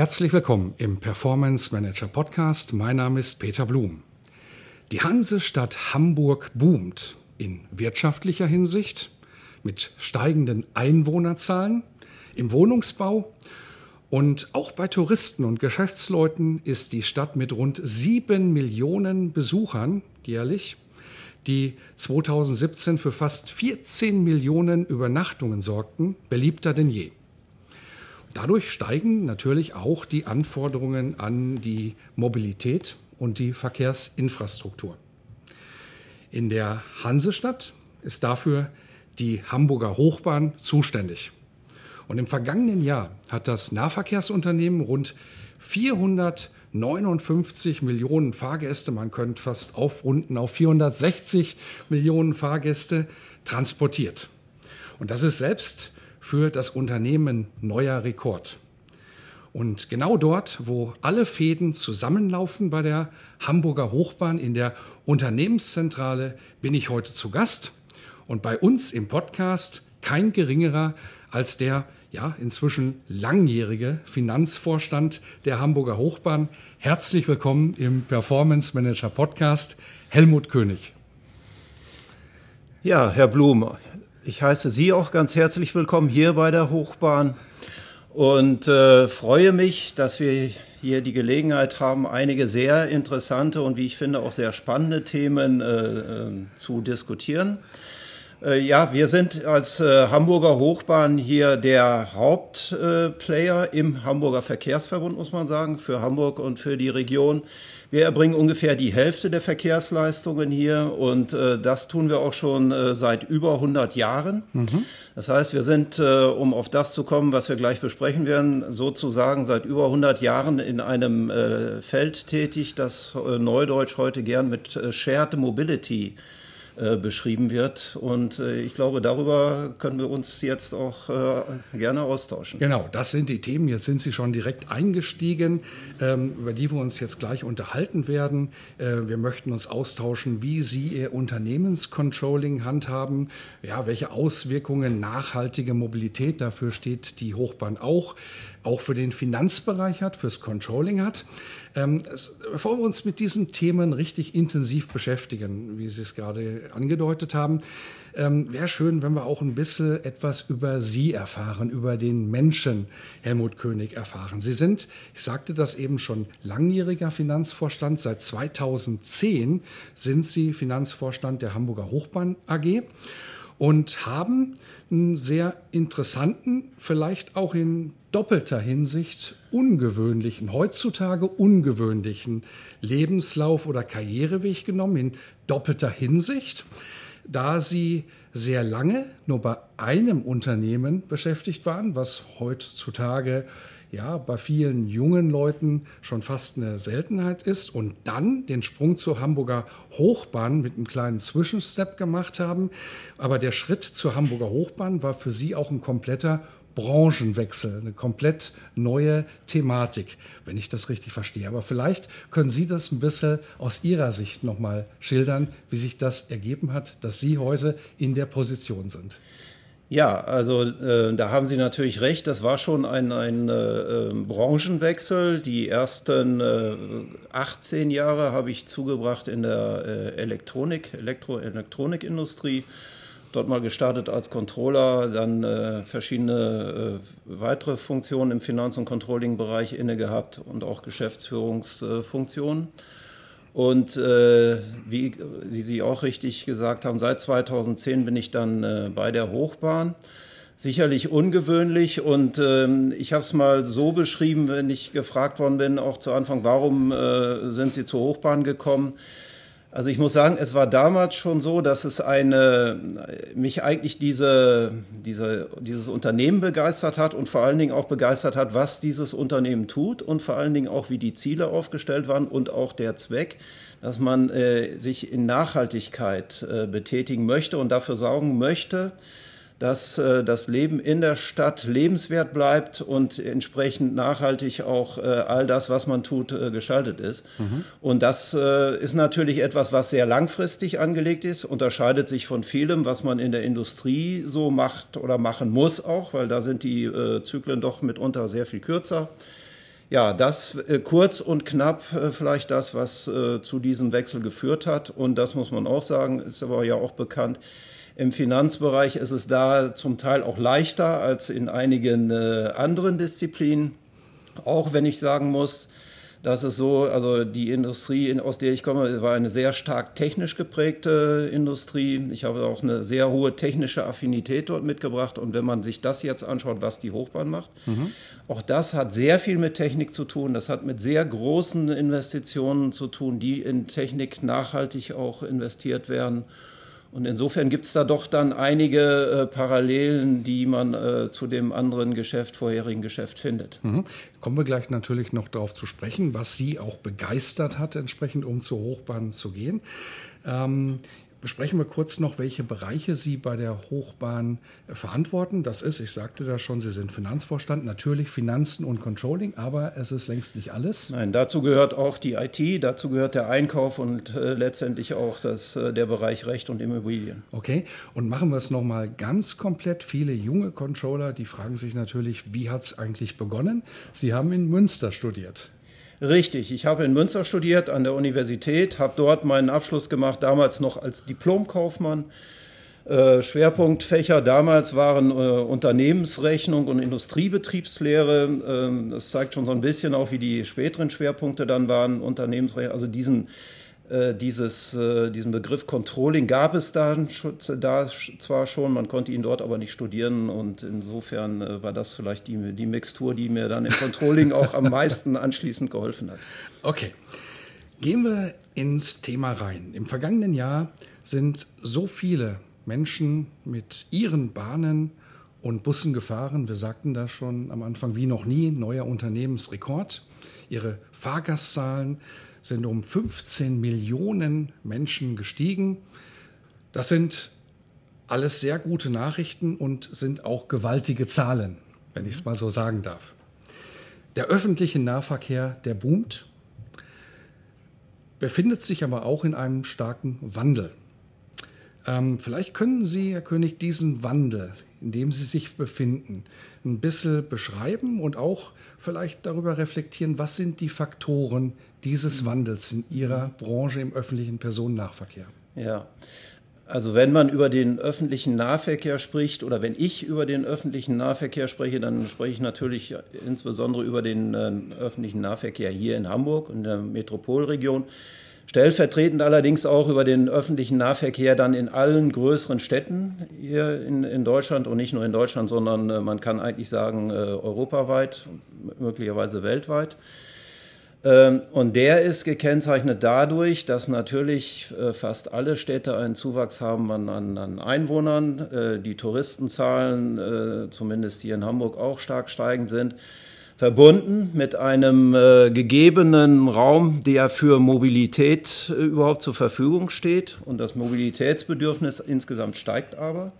Herzlich willkommen im Performance Manager Podcast. Mein Name ist Peter Blum. Die Hansestadt Hamburg boomt in wirtschaftlicher Hinsicht mit steigenden Einwohnerzahlen, im Wohnungsbau und auch bei Touristen und Geschäftsleuten ist die Stadt mit rund sieben Millionen Besuchern jährlich, die 2017 für fast 14 Millionen Übernachtungen sorgten, beliebter denn je. Dadurch steigen natürlich auch die Anforderungen an die Mobilität und die Verkehrsinfrastruktur. In der Hansestadt ist dafür die Hamburger Hochbahn zuständig. Und im vergangenen Jahr hat das Nahverkehrsunternehmen rund 459 Millionen Fahrgäste, man könnte fast aufrunden auf 460 Millionen Fahrgäste, transportiert. Und das ist selbst für das Unternehmen neuer Rekord. Und genau dort, wo alle Fäden zusammenlaufen bei der Hamburger Hochbahn in der Unternehmenszentrale, bin ich heute zu Gast. Und bei uns im Podcast kein geringerer als der ja, inzwischen langjährige Finanzvorstand der Hamburger Hochbahn. Herzlich willkommen im Performance Manager Podcast, Helmut König. Ja, Herr Blum, ich heiße Sie auch ganz herzlich willkommen hier bei der Hochbahn und äh, freue mich, dass wir hier die Gelegenheit haben, einige sehr interessante und wie ich finde auch sehr spannende Themen äh, äh, zu diskutieren. Äh, ja, wir sind als äh, Hamburger Hochbahn hier der Hauptplayer im Hamburger Verkehrsverbund, muss man sagen, für Hamburg und für die Region. Wir erbringen ungefähr die Hälfte der Verkehrsleistungen hier und äh, das tun wir auch schon äh, seit über 100 Jahren. Mhm. Das heißt, wir sind, äh, um auf das zu kommen, was wir gleich besprechen werden, sozusagen seit über 100 Jahren in einem äh, Feld tätig, das äh, Neudeutsch heute gern mit äh, Shared Mobility äh, beschrieben wird. Und äh, ich glaube, darüber können wir uns jetzt auch äh, gerne austauschen. Genau, das sind die Themen. Jetzt sind Sie schon direkt eingestiegen, ähm, über die wir uns jetzt gleich unterhalten werden. Äh, wir möchten uns austauschen, wie Sie Ihr Unternehmenscontrolling handhaben, ja, welche Auswirkungen nachhaltige Mobilität, dafür steht die Hochbahn auch, auch für den Finanzbereich hat, fürs Controlling hat. Ähm, es, bevor wir uns mit diesen Themen richtig intensiv beschäftigen, wie Sie es gerade angedeutet haben, ähm, wäre schön, wenn wir auch ein bisschen etwas über Sie erfahren, über den Menschen Helmut König erfahren. Sie sind, ich sagte das eben schon, langjähriger Finanzvorstand. Seit 2010 sind Sie Finanzvorstand der Hamburger Hochbahn AG und haben einen sehr interessanten, vielleicht auch in doppelter Hinsicht ungewöhnlichen, heutzutage ungewöhnlichen Lebenslauf oder Karriereweg genommen, in doppelter Hinsicht, da sie sehr lange nur bei einem Unternehmen beschäftigt waren, was heutzutage ja bei vielen jungen Leuten schon fast eine Seltenheit ist und dann den Sprung zur Hamburger Hochbahn mit einem kleinen Zwischenstep gemacht haben. Aber der Schritt zur Hamburger Hochbahn war für sie auch ein kompletter Branchenwechsel, eine komplett neue Thematik, wenn ich das richtig verstehe. Aber vielleicht können Sie das ein bisschen aus Ihrer Sicht nochmal schildern, wie sich das ergeben hat, dass Sie heute in der Position sind. Ja, also äh, da haben Sie natürlich recht. Das war schon ein, ein äh, Branchenwechsel. Die ersten äh, 18 Jahre habe ich zugebracht in der äh, Elektronik, Elektro-Elektronikindustrie. Dort mal gestartet als Controller, dann äh, verschiedene äh, weitere Funktionen im Finanz- und Controlling-Bereich inne gehabt und auch Geschäftsführungsfunktionen. Und äh, wie, wie Sie auch richtig gesagt haben, seit 2010 bin ich dann äh, bei der Hochbahn. Sicherlich ungewöhnlich und ähm, ich habe es mal so beschrieben, wenn ich gefragt worden bin, auch zu Anfang, warum äh, sind Sie zur Hochbahn gekommen? Also ich muss sagen, es war damals schon so, dass es eine, mich eigentlich diese, diese, dieses Unternehmen begeistert hat und vor allen Dingen auch begeistert hat, was dieses Unternehmen tut und vor allen Dingen auch, wie die Ziele aufgestellt waren und auch der Zweck, dass man äh, sich in Nachhaltigkeit äh, betätigen möchte und dafür sorgen möchte, dass äh, das Leben in der Stadt lebenswert bleibt und entsprechend nachhaltig auch äh, all das, was man tut, äh, gestaltet ist. Mhm. Und das äh, ist natürlich etwas, was sehr langfristig angelegt ist, unterscheidet sich von vielem, was man in der Industrie so macht oder machen muss auch, weil da sind die äh, Zyklen doch mitunter sehr viel kürzer. Ja, das äh, kurz und knapp äh, vielleicht das, was äh, zu diesem Wechsel geführt hat. Und das muss man auch sagen, ist aber ja auch bekannt im Finanzbereich ist es da zum Teil auch leichter als in einigen äh, anderen Disziplinen. Auch wenn ich sagen muss, dass es so, also die Industrie, aus der ich komme, war eine sehr stark technisch geprägte Industrie. Ich habe auch eine sehr hohe technische Affinität dort mitgebracht. Und wenn man sich das jetzt anschaut, was die Hochbahn macht, mhm. auch das hat sehr viel mit Technik zu tun. Das hat mit sehr großen Investitionen zu tun, die in Technik nachhaltig auch investiert werden. Und insofern gibt es da doch dann einige äh, Parallelen, die man äh, zu dem anderen Geschäft, vorherigen Geschäft findet. Mhm. Kommen wir gleich natürlich noch darauf zu sprechen, was Sie auch begeistert hat, entsprechend um zur Hochbahn zu gehen. Ähm, besprechen wir kurz noch, welche Bereiche Sie bei der Hochbahn äh, verantworten. Das ist, ich sagte da schon, Sie sind Finanzvorstand, natürlich Finanzen und Controlling, aber es ist längst nicht alles. Nein, dazu gehört auch die IT, dazu gehört der Einkauf und äh, letztendlich auch das, äh, der Bereich Recht und Immobilien. Okay, und machen wir es nochmal ganz komplett. Viele junge Controller, die fragen sich natürlich, wie hat es eigentlich begonnen? Sie haben in Münster studiert. Richtig, ich habe in Münster studiert an der Universität, habe dort meinen Abschluss gemacht, damals noch als Diplomkaufmann. Äh, Schwerpunktfächer damals waren äh, Unternehmensrechnung und Industriebetriebslehre. Ähm, das zeigt schon so ein bisschen auch, wie die späteren Schwerpunkte dann waren. Unternehmensrechnung, also diesen dieses, äh, diesen Begriff Controlling gab es da, da zwar schon, man konnte ihn dort aber nicht studieren und insofern äh, war das vielleicht die, die Mixtur, die mir dann im Controlling auch am meisten anschließend geholfen hat. Okay, gehen wir ins Thema rein. Im vergangenen Jahr sind so viele Menschen mit ihren Bahnen und Bussen gefahren. Wir sagten da schon am Anfang, wie noch nie, neuer Unternehmensrekord. Ihre Fahrgastzahlen sind um 15 Millionen Menschen gestiegen. Das sind alles sehr gute Nachrichten und sind auch gewaltige Zahlen, wenn ich es mal so sagen darf. Der öffentliche Nahverkehr, der boomt, befindet sich aber auch in einem starken Wandel. Ähm, vielleicht können Sie, Herr König, diesen Wandel, in dem Sie sich befinden, ein bisschen beschreiben und auch vielleicht darüber reflektieren, was sind die Faktoren dieses Wandels in Ihrer Branche im öffentlichen Personennahverkehr? Ja, also wenn man über den öffentlichen Nahverkehr spricht oder wenn ich über den öffentlichen Nahverkehr spreche, dann spreche ich natürlich insbesondere über den äh, öffentlichen Nahverkehr hier in Hamburg und der Metropolregion. Stellvertretend allerdings auch über den öffentlichen Nahverkehr dann in allen größeren Städten hier in, in Deutschland und nicht nur in Deutschland, sondern äh, man kann eigentlich sagen äh, europaweit, möglicherweise weltweit. Ähm, und der ist gekennzeichnet dadurch, dass natürlich äh, fast alle Städte einen Zuwachs haben an, Einwohnern, die Touristenzahlen, zumindest hier in Hamburg, auch stark steigend sind verbunden mit einem äh, gegebenen Raum, der für Mobilität äh, überhaupt zur Verfügung steht. Und das Mobilitätsbedürfnis insgesamt steigt aber.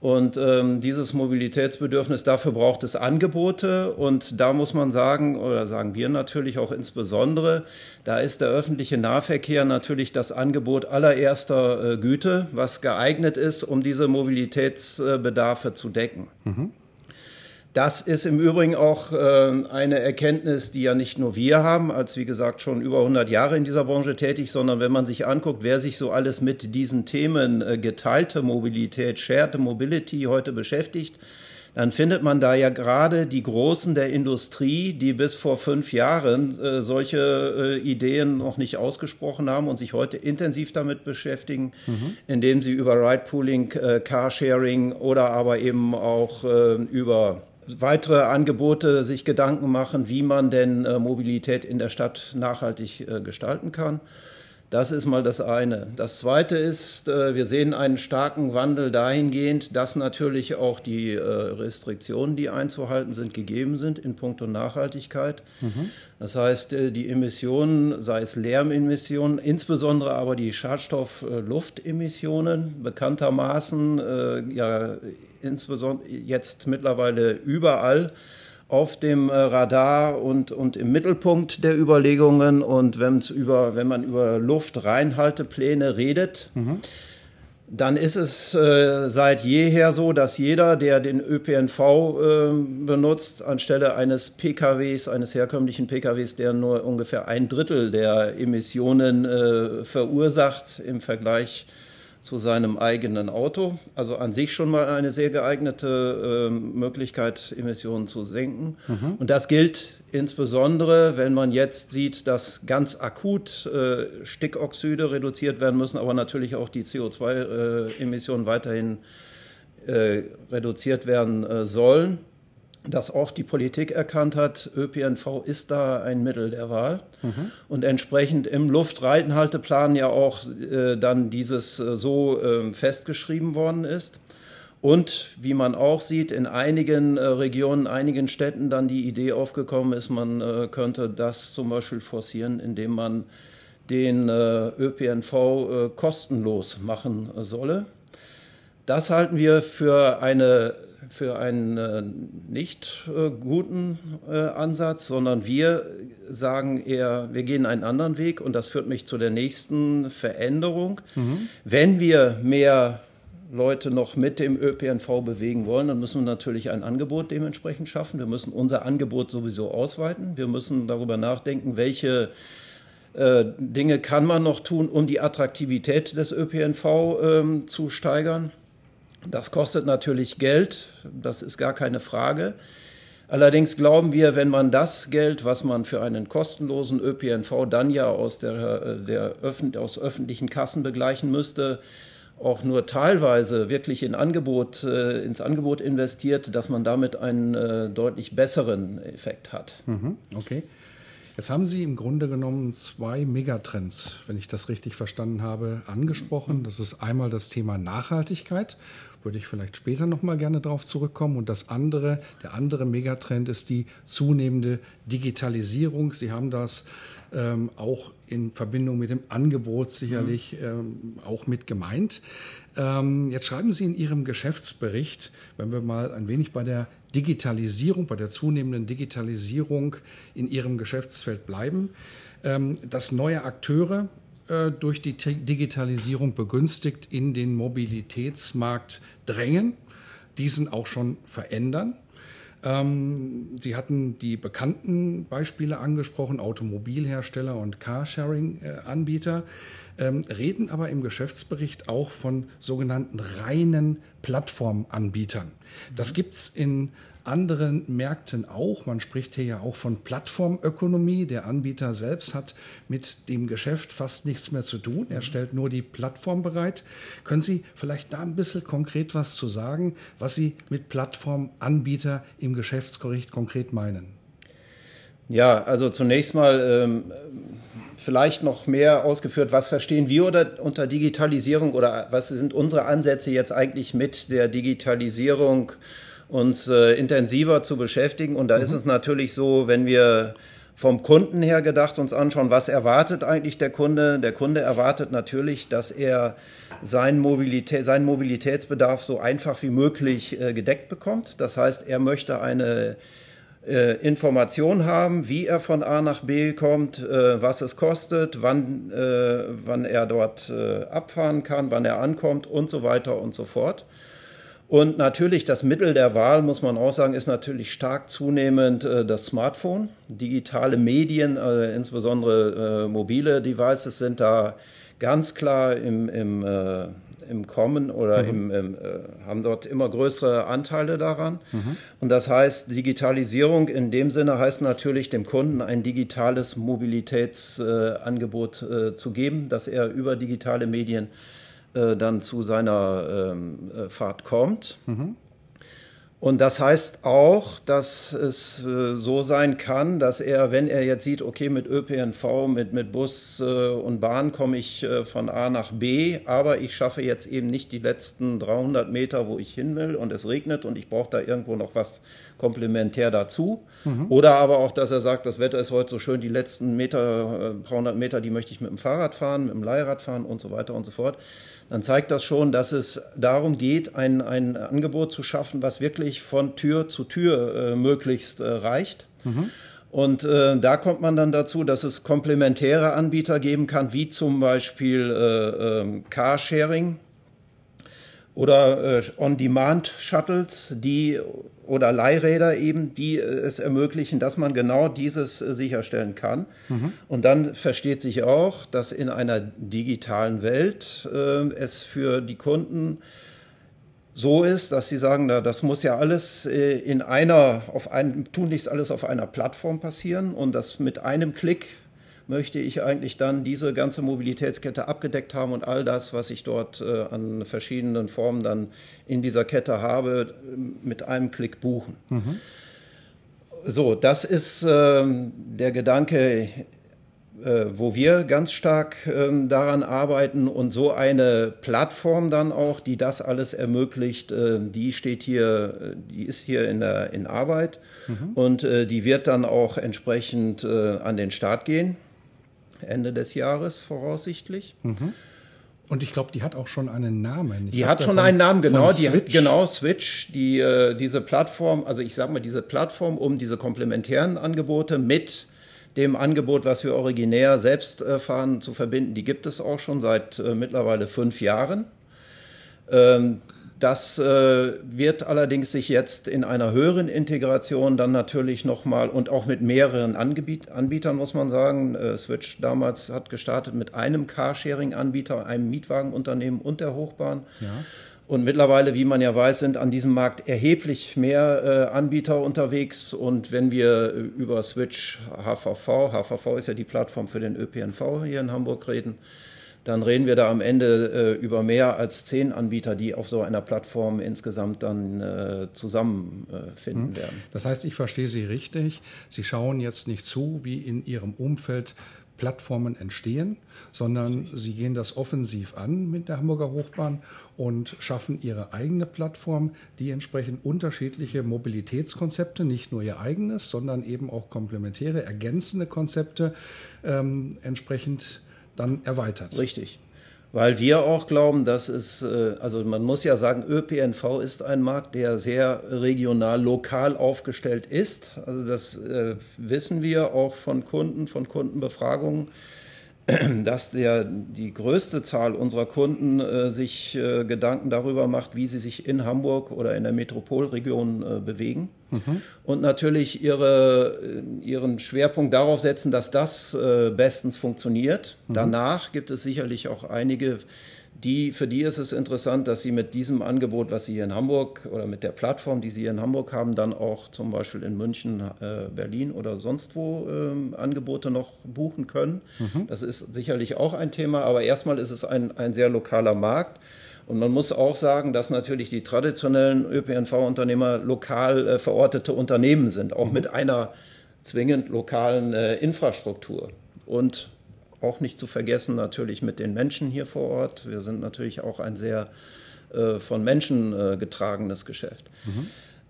Und ähm, dieses Mobilitätsbedürfnis, dafür braucht es Angebote. Und da muss man sagen, oder sagen wir natürlich auch insbesondere, da ist der öffentliche Nahverkehr natürlich das Angebot allererster äh, Güte, was geeignet ist, um diese Mobilitätsbedarfe zu decken. Mhm. Das ist im Übrigen auch äh, eine Erkenntnis, die ja nicht nur wir haben, als wie gesagt schon über 100 Jahre in dieser Branche tätig, sondern wenn man sich anguckt, wer sich so alles mit diesen Themen äh, geteilte Mobilität, Shared Mobility heute beschäftigt, dann findet man da ja gerade die Großen der Industrie, die bis vor fünf Jahren äh, solche äh, Ideen noch nicht ausgesprochen haben und sich heute intensiv damit beschäftigen, mhm. indem sie über Ride-Pooling, äh, Carsharing oder aber eben auch äh, über weitere Angebote sich Gedanken machen, wie man denn äh, Mobilität in der Stadt nachhaltig äh, gestalten kann. Das ist mal das eine. Das zweite ist, äh, wir sehen einen starken Wandel dahingehend, dass natürlich auch die äh, Restriktionen, die einzuhalten sind, gegeben sind in puncto Nachhaltigkeit. Mhm. Das heißt, äh, die Emissionen, sei es Lärmemissionen, insbesondere aber die Schadstoff-Luftemissionen, bekanntermaßen ja insbesondere jetzt mittlerweile überall auf dem äh, Radar und, und im Mittelpunkt der Überlegungen. Und wenn's über, wenn man über Luftreinhaltepläne redet, mhm. dann ist es äh, seit jeher so, dass jeder, der den ÖPNV äh, benutzt, anstelle eines PKWs, eines herkömmlichen PKWs, der nur ungefähr ein Drittel der Emissionen äh, verursacht im Vergleich zu seinem eigenen Auto. Also an sich schon mal eine sehr geeignete äh, Möglichkeit, Emissionen zu senken. Mhm. Und das gilt insbesondere, wenn man jetzt sieht, dass ganz akut äh, Stickoxide reduziert werden müssen, aber natürlich auch die CO2-Emissionen äh, weiterhin äh, reduziert werden äh, sollen dass auch die Politik erkannt hat, ÖPNV ist da ein Mittel der Wahl mhm. und entsprechend im Luftreitenhalteplan ja auch äh, dann dieses äh, so äh, festgeschrieben worden ist. Und wie man auch sieht, in einigen äh, Regionen, einigen Städten dann die Idee aufgekommen ist, man äh, könnte das zum Beispiel forcieren, indem man den äh, ÖPNV kostenlos machen solle. Das halten wir für eine für einen äh, nicht äh, guten äh, Ansatz, sondern wir sagen eher, wir gehen einen anderen Weg und das führt mich zu der nächsten Veränderung. Mhm. Wenn wir mehr Leute noch mit dem ÖPNV bewegen wollen, dann müssen wir natürlich ein Angebot dementsprechend schaffen. Wir müssen unser Angebot sowieso ausweiten. Wir müssen darüber nachdenken, welche äh, Dinge kann man noch tun, um die Attraktivität des ÖPNV ähm, zu steigern. Das kostet natürlich Geld, das ist gar keine Frage. Allerdings glauben wir, wenn man das Geld, was man für einen kostenlosen ÖPNV dann ja aus, der, der aus öffentlichen Kassen begleichen müsste, auch nur teilweise wirklich in Angebot, äh, ins Angebot investiert, dass man damit einen äh, deutlich besseren Effekt hat. Mhm, okay. Jetzt haben Sie im Grunde genommen zwei Megatrends, wenn ich das richtig verstanden habe, angesprochen. Das ist einmal das Thema Nachhaltigkeit würde ich vielleicht später nochmal gerne darauf zurückkommen. Und das andere, der andere Megatrend ist die zunehmende Digitalisierung. Sie haben das ähm, auch in Verbindung mit dem Angebot sicherlich mhm. ähm, auch mit gemeint. Ähm, jetzt schreiben Sie in Ihrem Geschäftsbericht, wenn wir mal ein wenig bei der Digitalisierung, bei der zunehmenden Digitalisierung in Ihrem Geschäftsfeld bleiben, ähm, dass neue Akteure äh, durch die Digitalisierung begünstigt in den Mobilitätsmarkt drängen, diesen auch schon verändern. Ähm, Sie hatten die bekannten Beispiele angesprochen, Automobilhersteller und Carsharing-Anbieter, ähm, reden aber im Geschäftsbericht auch von sogenannten reinen Plattformanbietern. Das gibt es in anderen Märkten auch. Man spricht hier ja auch von Plattformökonomie. Der Anbieter selbst hat mit dem Geschäft fast nichts mehr zu tun. Er stellt nur die Plattform bereit. Können Sie vielleicht da ein bisschen konkret was zu sagen, was Sie mit Plattformanbieter im Geschäftsbericht konkret meinen? Ja, also zunächst mal ähm, vielleicht noch mehr ausgeführt, was verstehen wir oder, unter Digitalisierung oder was sind unsere Ansätze jetzt eigentlich mit der Digitalisierung uns äh, intensiver zu beschäftigen. Und da mhm. ist es natürlich so, wenn wir vom Kunden her gedacht uns anschauen, was erwartet eigentlich der Kunde? Der Kunde erwartet natürlich, dass er seinen, Mobilität, seinen Mobilitätsbedarf so einfach wie möglich äh, gedeckt bekommt. Das heißt, er möchte eine äh, Information haben, wie er von A nach B kommt, äh, was es kostet, wann, äh, wann er dort äh, abfahren kann, wann er ankommt und so weiter und so fort. Und natürlich das Mittel der Wahl, muss man auch sagen, ist natürlich stark zunehmend äh, das Smartphone. Digitale Medien, äh, insbesondere mobile Devices, sind da ganz klar im, im, im Kommen oder mhm. im, im, äh, haben dort immer größere Anteile daran. Mhm. Und das heißt, Digitalisierung in dem Sinne heißt natürlich, dem Kunden ein digitales Mobilitätsangebot äh, zu geben, dass er über digitale Medien äh, dann zu seiner ähm, äh, Fahrt kommt. Mhm. Und das heißt auch, dass es äh, so sein kann, dass er, wenn er jetzt sieht, okay, mit ÖPNV, mit, mit Bus äh, und Bahn komme ich äh, von A nach B, aber ich schaffe jetzt eben nicht die letzten 300 Meter, wo ich hin will und es regnet und ich brauche da irgendwo noch was komplementär dazu. Mhm. Oder aber auch, dass er sagt, das Wetter ist heute so schön, die letzten Meter, 300 Meter, die möchte ich mit dem Fahrrad fahren, mit dem Leihrad fahren und so weiter und so fort dann zeigt das schon, dass es darum geht, ein, ein Angebot zu schaffen, was wirklich von Tür zu Tür äh, möglichst äh, reicht. Mhm. Und äh, da kommt man dann dazu, dass es komplementäre Anbieter geben kann, wie zum Beispiel äh, ähm, Carsharing oder äh, On-Demand-Shuttles, die oder Leihräder eben, die äh, es ermöglichen, dass man genau dieses äh, sicherstellen kann. Mhm. Und dann versteht sich auch, dass in einer digitalen Welt äh, es für die Kunden so ist, dass sie sagen, na, das muss ja alles in einer, auf einem, tun nichts alles auf einer Plattform passieren und das mit einem Klick möchte ich eigentlich dann diese ganze Mobilitätskette abgedeckt haben und all das, was ich dort äh, an verschiedenen Formen dann in dieser Kette habe, mit einem Klick buchen. Mhm. So, das ist äh, der Gedanke, äh, wo wir ganz stark ähm, daran arbeiten und so eine Plattform dann auch, die das alles ermöglicht, äh, die steht hier, die ist hier in, der, in Arbeit mhm. und äh, die wird dann auch entsprechend äh, an den Start gehen. Ende des Jahres voraussichtlich. Mhm. Und ich glaube, die hat auch schon einen Namen. Ich die hat schon einen Namen, genau. Die Switch. genau, Switch, die, äh, diese Plattform, also ich sage mal, diese Plattform, um diese komplementären Angebote mit dem Angebot, was wir originär selbst äh, fahren, zu verbinden, die gibt es auch schon seit äh, mittlerweile fünf Jahren. Ähm, das äh, wird allerdings sich jetzt in einer höheren Integration dann natürlich nochmal und auch mit mehreren Angebiet Anbietern, muss man sagen. Äh, Switch damals hat gestartet mit einem Carsharing-Anbieter, einem Mietwagenunternehmen und der Hochbahn. Ja. Und mittlerweile, wie man ja weiß, sind an diesem Markt erheblich mehr äh, Anbieter unterwegs. Und wenn wir äh, über Switch HVV, HVV ist ja die Plattform für den ÖPNV hier in Hamburg reden, dann reden wir da am Ende äh, über mehr als zehn Anbieter, die auf so einer Plattform insgesamt dann äh, zusammenfinden äh, werden. Das heißt, ich verstehe Sie richtig. Sie schauen jetzt nicht zu, wie in Ihrem Umfeld Plattformen entstehen, sondern Sie gehen das offensiv an mit der Hamburger Hochbahn und schaffen Ihre eigene Plattform, die entsprechend unterschiedliche Mobilitätskonzepte, nicht nur Ihr eigenes, sondern eben auch komplementäre, ergänzende Konzepte ähm, entsprechend dann erweitert. Richtig. Weil wir auch glauben, dass es, äh, also man muss ja sagen, ÖPNV ist ein Markt, der sehr regional, lokal aufgestellt ist. Also das äh, wissen wir auch von Kunden, von Kundenbefragungen dass der, die größte Zahl unserer Kunden äh, sich äh, Gedanken darüber macht, wie sie sich in Hamburg oder in der Metropolregion äh, bewegen. Mhm. Und natürlich ihre, äh, ihren Schwerpunkt darauf setzen, dass das äh, bestens funktioniert. Mhm. Danach gibt es sicherlich auch einige die, für die ist es interessant, dass sie mit diesem Angebot, was sie hier in Hamburg oder mit der Plattform, die sie hier in Hamburg haben, dann auch zum Beispiel in München, äh, Berlin oder sonst wo äh, Angebote noch buchen können. Mhm. Das ist sicherlich auch ein Thema, aber erstmal ist es ein, ein sehr lokaler Markt. Und man muss auch sagen, dass natürlich die traditionellen ÖPNV-Unternehmer lokal äh, verortete Unternehmen sind, auch mhm. mit einer zwingend lokalen äh, Infrastruktur. Und auch nicht zu vergessen natürlich mit den Menschen hier vor Ort. Wir sind natürlich auch ein sehr äh, von Menschen äh, getragenes Geschäft. Mhm.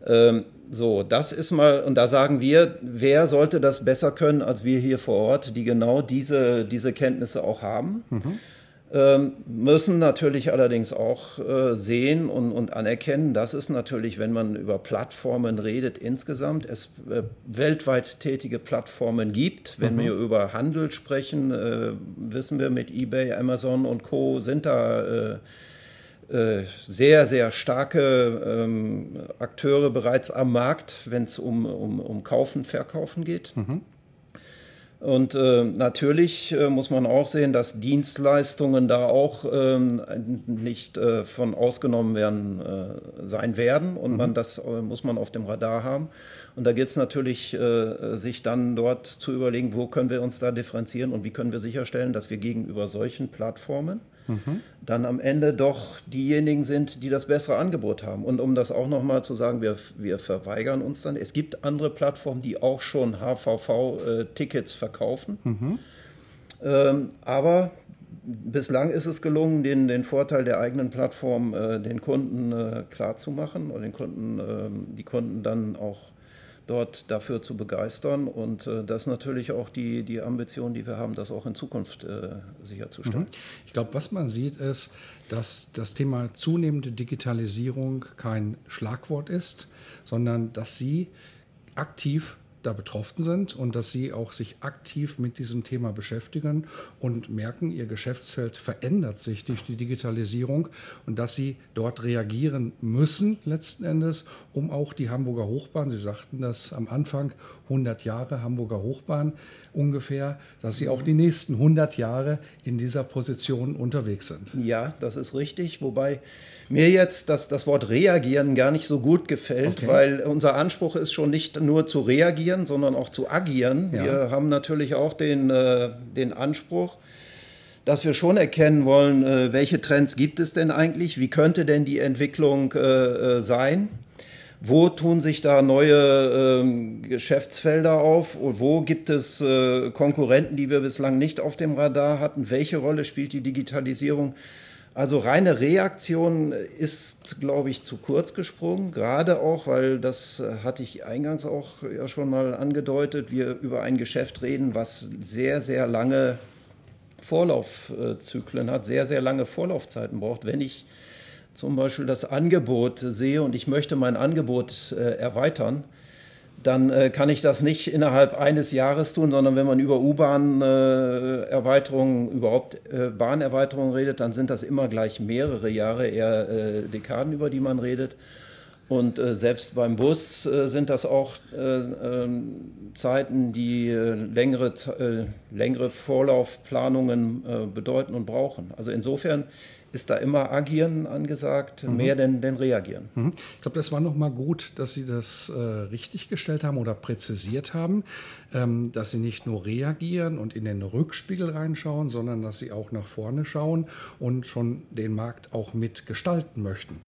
Ähm, so, das ist mal, und da sagen wir, wer sollte das besser können als wir hier vor Ort, die genau diese, diese Kenntnisse auch haben. Mhm. Ähm, müssen natürlich allerdings auch äh, sehen und, und, anerkennen, dass es natürlich, wenn man über Plattformen redet, insgesamt es äh, weltweit tätige Plattformen gibt. Wenn mhm. wir über Handel sprechen, äh, wissen wir mit eBay, Amazon und Co. sind da sehr, sehr starke ähm, Akteure bereits am Markt, wenn es um, um, um Kaufen, Verkaufen geht. Mhm. Und äh, natürlich äh, muss man auch sehen, dass Dienstleistungen da auch ähm, nicht äh, von ausgenommen werden äh, sein werden und mhm. man das äh, muss man auf dem Radar haben. Und da geht es natürlich, äh, sich dann dort zu überlegen, wo können wir uns da differenzieren und wie können wir sicherstellen, dass wir gegenüber solchen Plattformen mhm. dann am Ende doch diejenigen sind, die das bessere Angebot haben. Und um das auch nochmal zu sagen, wir, wir verweigern uns dann. Es gibt andere Plattformen, die auch schon HVV-Tickets äh, verkaufen. Mhm. Ähm, aber bislang ist es gelungen, den, den Vorteil der eigenen Plattform äh, den Kunden äh, klarzumachen und den Kunden, äh, die Kunden dann auch dort dafür zu begeistern. Und äh, das ist natürlich auch die, die Ambition, die wir haben, das auch in Zukunft äh, sicherzustellen. Mhm. Ich glaube, was man sieht, ist, dass das Thema zunehmende Digitalisierung kein Schlagwort ist, sondern dass Sie aktiv da betroffen sind und dass sie auch sich aktiv mit diesem Thema beschäftigen und merken, ihr Geschäftsfeld verändert sich durch die Digitalisierung und dass sie dort reagieren müssen letzten Endes, um auch die Hamburger Hochbahn, Sie sagten das am Anfang, 100 Jahre Hamburger Hochbahn ungefähr, dass Sie auch die nächsten 100 Jahre in dieser Position unterwegs sind. Ja, das ist richtig, wobei mir jetzt das, das Wort reagieren gar nicht so gut gefällt, okay. weil unser Anspruch ist schon nicht nur zu reagieren, sondern auch zu agieren. Ja. Wir haben natürlich auch den, äh, den Anspruch, dass wir schon erkennen wollen, äh, welche Trends gibt es denn eigentlich, wie könnte denn die Entwicklung äh, sein. Wo tun sich da neue ähm, Geschäftsfelder auf? Und wo gibt es äh, Konkurrenten, die wir bislang nicht auf dem Radar hatten? Welche Rolle spielt die Digitalisierung? Also reine Reaktion ist, glaube ich, zu kurz gesprungen, gerade auch, weil das äh, hatte ich eingangs auch ja schon mal angedeutet, wir über ein Geschäft reden, was sehr, sehr lange Vorlaufzyklen hat, sehr, sehr lange Vorlaufzeiten braucht. Wenn ich zum Beispiel das Angebot sehe und ich möchte mein Angebot äh, erweitern, dann äh, kann ich das nicht innerhalb eines Jahres tun, sondern wenn man über U-Bahn-Erweiterungen, äh, überhaupt äh, Bahnerweiterungen redet, dann sind das immer gleich mehrere Jahre, eher äh, Dekaden, über die man redet. Und äh, selbst beim Bus äh, sind das auch ähm, Zeiten, die längere, längere Vorlaufplanungen bedeuten und brauchen. Also insofern ist da immer agieren angesagt, mhm. mehr denn, denn reagieren. Mhm. Ich glaube, das war nochmal gut, dass Sie das äh, richtig gestellt haben oder präzisiert haben, ähm, dass Sie nicht nur reagieren und in den Rückspiegel reinschauen, sondern dass Sie auch nach vorne schauen und schon den Markt auch mitgestalten möchten.